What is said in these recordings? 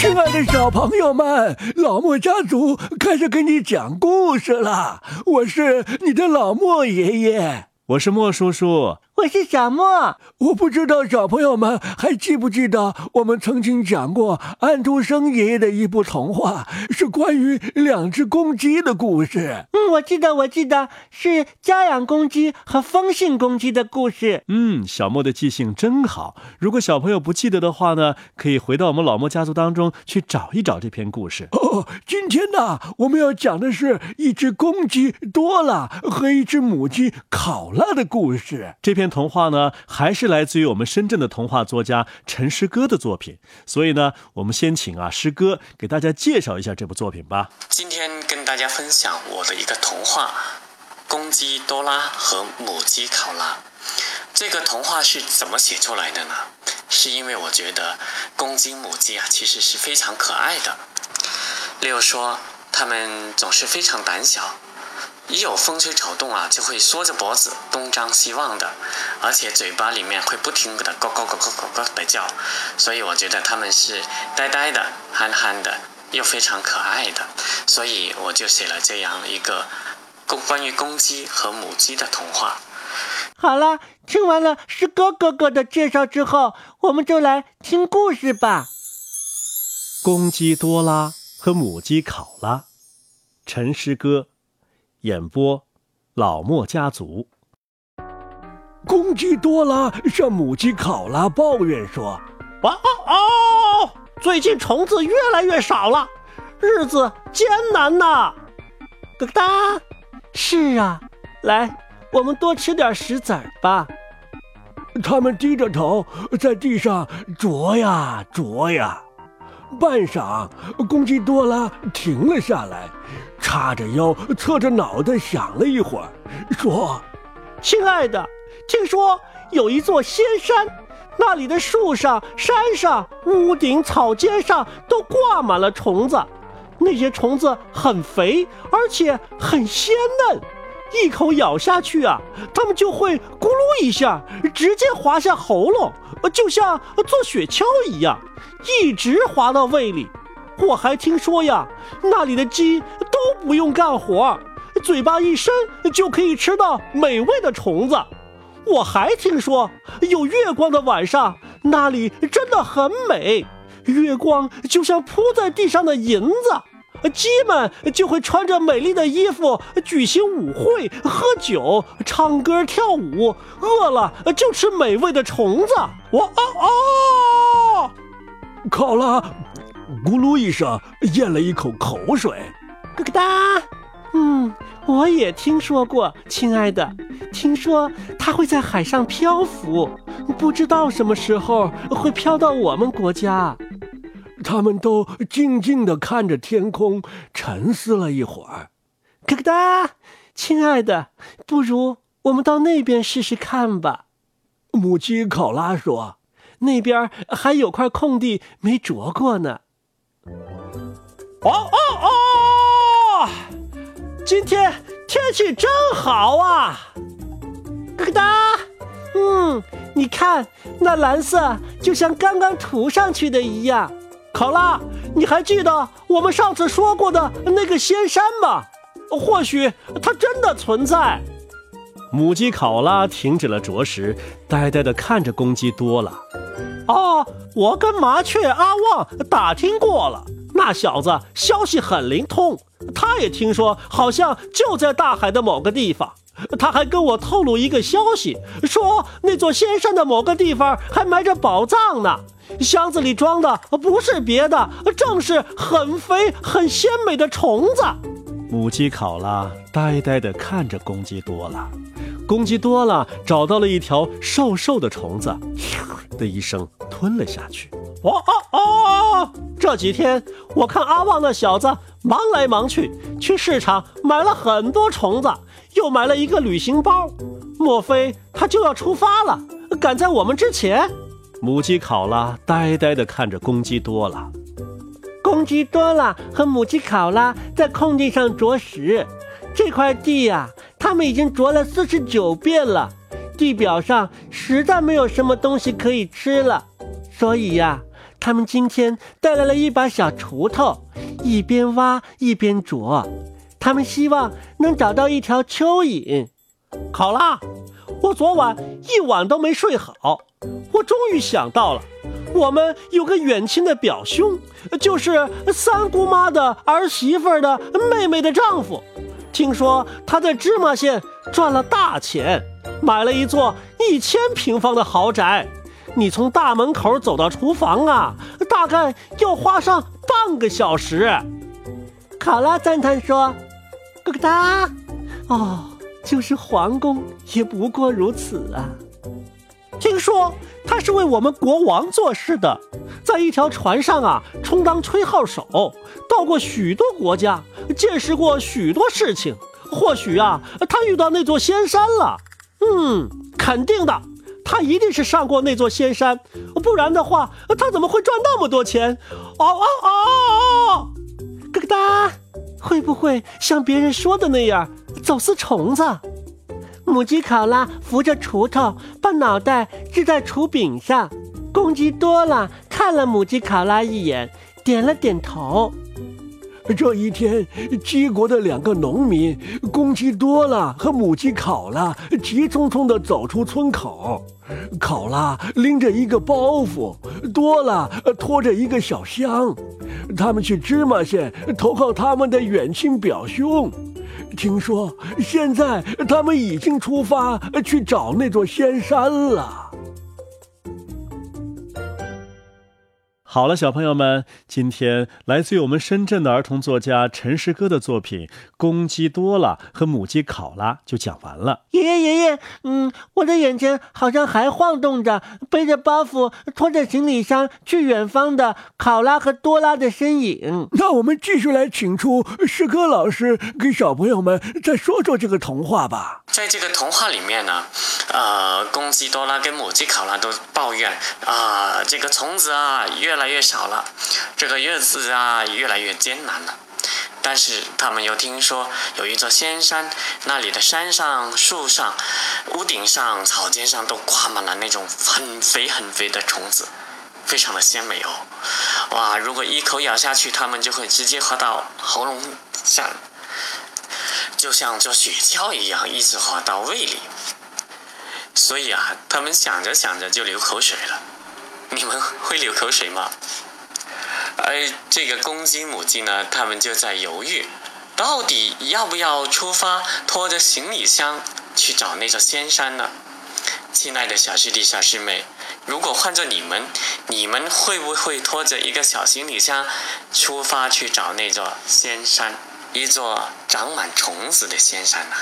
亲爱的小朋友们，老莫家族开始给你讲故事了。我是你的老莫爷爷，我是莫叔叔。我是小莫，我不知道小朋友们还记不记得我们曾经讲过安徒生爷爷的一部童话，是关于两只公鸡的故事。嗯，我记得，我记得是家养公鸡和风信公鸡的故事。嗯，小莫的记性真好。如果小朋友不记得的话呢，可以回到我们老莫家族当中去找一找这篇故事。哦，今天呢，我们要讲的是一只公鸡多拉和一只母鸡考拉的故事。这篇。童话呢，还是来自于我们深圳的童话作家陈诗歌的作品，所以呢，我们先请啊诗歌给大家介绍一下这部作品吧。今天跟大家分享我的一个童话《公鸡多拉和母鸡考拉》。这个童话是怎么写出来的呢？是因为我觉得公鸡、母鸡啊，其实是非常可爱的。例如说，他们总是非常胆小。一有风吹草动啊，就会缩着脖子东张西望的，而且嘴巴里面会不停的咯咯咯咯咯咯的叫，所以我觉得他们是呆呆的、憨憨的，又非常可爱的，所以我就写了这样一个公关于公鸡和母鸡的童话。好了，听完了诗歌哥哥的介绍之后，我们就来听故事吧。公鸡多拉和母鸡考拉，陈诗歌。演播，老莫家族。公鸡多拉向母鸡考拉抱怨说：“哇哦哦，最近虫子越来越少了，日子艰难呐。”咯哒，是啊，来，我们多吃点石子儿吧。他们低着头在地上啄呀啄呀。半晌，公鸡多拉停了下来，叉着腰，侧着脑袋想了一会儿，说：“亲爱的，听说有一座仙山，那里的树上、山上、屋顶、草尖上都挂满了虫子，那些虫子很肥，而且很鲜嫩，一口咬下去啊，它们就会咕噜一下，直接滑下喉咙，就像做雪橇一样。”一直滑到胃里，我还听说呀，那里的鸡都不用干活，嘴巴一伸就可以吃到美味的虫子。我还听说有月光的晚上，那里真的很美，月光就像铺在地上的银子，鸡们就会穿着美丽的衣服举行舞会、喝酒、唱歌、跳舞，饿了就吃美味的虫子。我哦哦。考拉咕噜一声咽了一口口水，咯咯哒。嗯，我也听说过，亲爱的，听说它会在海上漂浮，不知道什么时候会飘到我们国家。他们都静静地看着天空，沉思了一会儿。咯咯哒，亲爱的，不如我们到那边试试看吧。母鸡考拉说。那边还有块空地没啄过呢。哦哦哦！今天天气真好啊！咯咯哒，嗯，你看那蓝色就像刚刚涂上去的一样。考拉，你还记得我们上次说过的那个仙山吗？或许它真的存在。母鸡考拉停止了啄食，呆呆地看着公鸡多了。哦，我跟麻雀阿旺打听过了，那小子消息很灵通，他也听说，好像就在大海的某个地方。他还跟我透露一个消息，说那座仙山的某个地方还埋着宝藏呢，箱子里装的不是别的，正是很肥很鲜美的虫子。母鸡考拉呆呆地看着公鸡多拉。公鸡多了，找到了一条瘦瘦的虫子，的一声吞了下去。哦哦哦！这几天我看阿旺那小子忙来忙去，去市场买了很多虫子，又买了一个旅行包。莫非他就要出发了，赶在我们之前？母鸡考拉呆呆地看着公鸡多了。公鸡多了和母鸡考拉在空地上啄食，这块地呀。他们已经啄了四十九遍了，地表上实在没有什么东西可以吃了，所以呀，他们今天带来了一把小锄头，一边挖一边啄。他们希望能找到一条蚯蚓。考拉，我昨晚一晚都没睡好，我终于想到了，我们有个远亲的表兄，就是三姑妈的儿媳妇的妹妹的丈夫。听说他在芝麻县赚了大钱，买了一座一千平方的豪宅。你从大门口走到厨房啊，大概要花上半个小时。考拉赞叹说：“咯哒，哦，就是皇宫也不过如此啊。听说他是为我们国王做事的，在一条船上啊，充当吹号手，到过许多国家，见识过许多事情。或许啊，他遇到那座仙山了。嗯，肯定的。”他一定是上过那座仙山，不然的话，他怎么会赚那么多钱？哦哦哦！咯哒，会不会像别人说的那样走私虫子？母鸡考拉扶着锄头，把脑袋支在锄柄上。公鸡多了看了母鸡考拉一眼，点了点头。这一天，鸡国的两个农民公鸡多了和母鸡考拉急匆匆地走出村口。考拉拎着一个包袱，多了拖着一个小箱。他们去芝麻县投靠他们的远亲表兄。听说现在他们已经出发去找那座仙山了。好了，小朋友们，今天来自于我们深圳的儿童作家陈诗歌的作品《公鸡多了》和母鸡考拉就讲完了。爷爷，爷爷，嗯，我的眼前好像还晃动着背着包袱、拖着行李箱去远方的考拉和多拉的身影。那我们继续来请出诗歌老师给小朋友们再说说这个童话吧。在这个童话里面呢，呃，公鸡多拉跟母鸡考拉都抱怨啊，这个虫子啊越越来越少了，这个日子啊越来越艰难了。但是他们又听说有一座仙山，那里的山上、树上、屋顶上、草尖上都挂满了那种很肥很肥的虫子，非常的鲜美哦。哇，如果一口咬下去，他们就会直接滑到喉咙下。就像做雪橇一样，一直滑到胃里。所以啊，他们想着想着就流口水了。你们会流口水吗？而这个公鸡、母鸡呢，他们就在犹豫，到底要不要出发，拖着行李箱去找那座仙山呢？亲爱的小师弟、小师妹，如果换做你们，你们会不会拖着一个小行李箱出发去找那座仙山？一座长满虫子的仙山呐。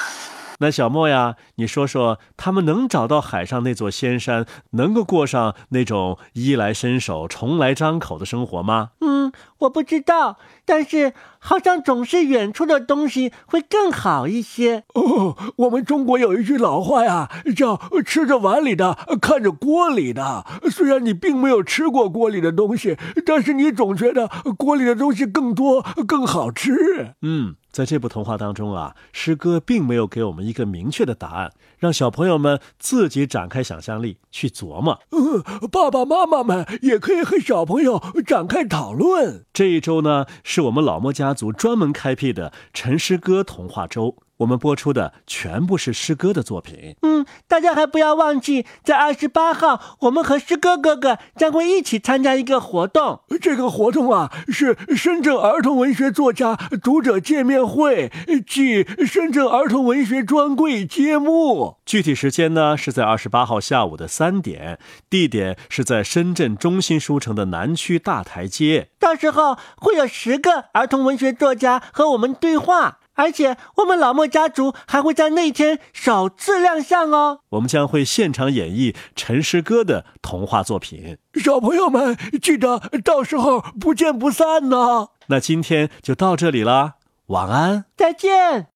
那小莫呀，你说说，他们能找到海上那座仙山，能够过上那种衣来伸手、重来张口的生活吗？嗯，我不知道，但是好像总是远处的东西会更好一些。哦，我们中国有一句老话呀，叫“吃着碗里的，看着锅里的”。虽然你并没有吃过锅里的东西，但是你总觉得锅里的东西更多、更好吃。嗯。在这部童话当中啊，诗歌并没有给我们一个明确的答案，让小朋友们自己展开想象力去琢磨。嗯，爸爸妈妈们也可以和小朋友展开讨论。这一周呢，是是我们老莫家族专门开辟的陈诗歌童话周。我们播出的全部是诗歌的作品。嗯，大家还不要忘记，在二十八号，我们和诗歌哥哥将会一起参加一个活动。这个活动啊，是深圳儿童文学作家读者见面会暨深圳儿童文学专柜揭幕。具体时间呢，是在二十八号下午的三点，地点是在深圳中心书城的南区大台阶。到时候会有十个儿童文学作家和我们对话。而且我们老莫家族还会在那天首次亮相哦。我们将会现场演绎陈诗歌的童话作品，小朋友们记得到时候不见不散呢。那今天就到这里啦，晚安，再见。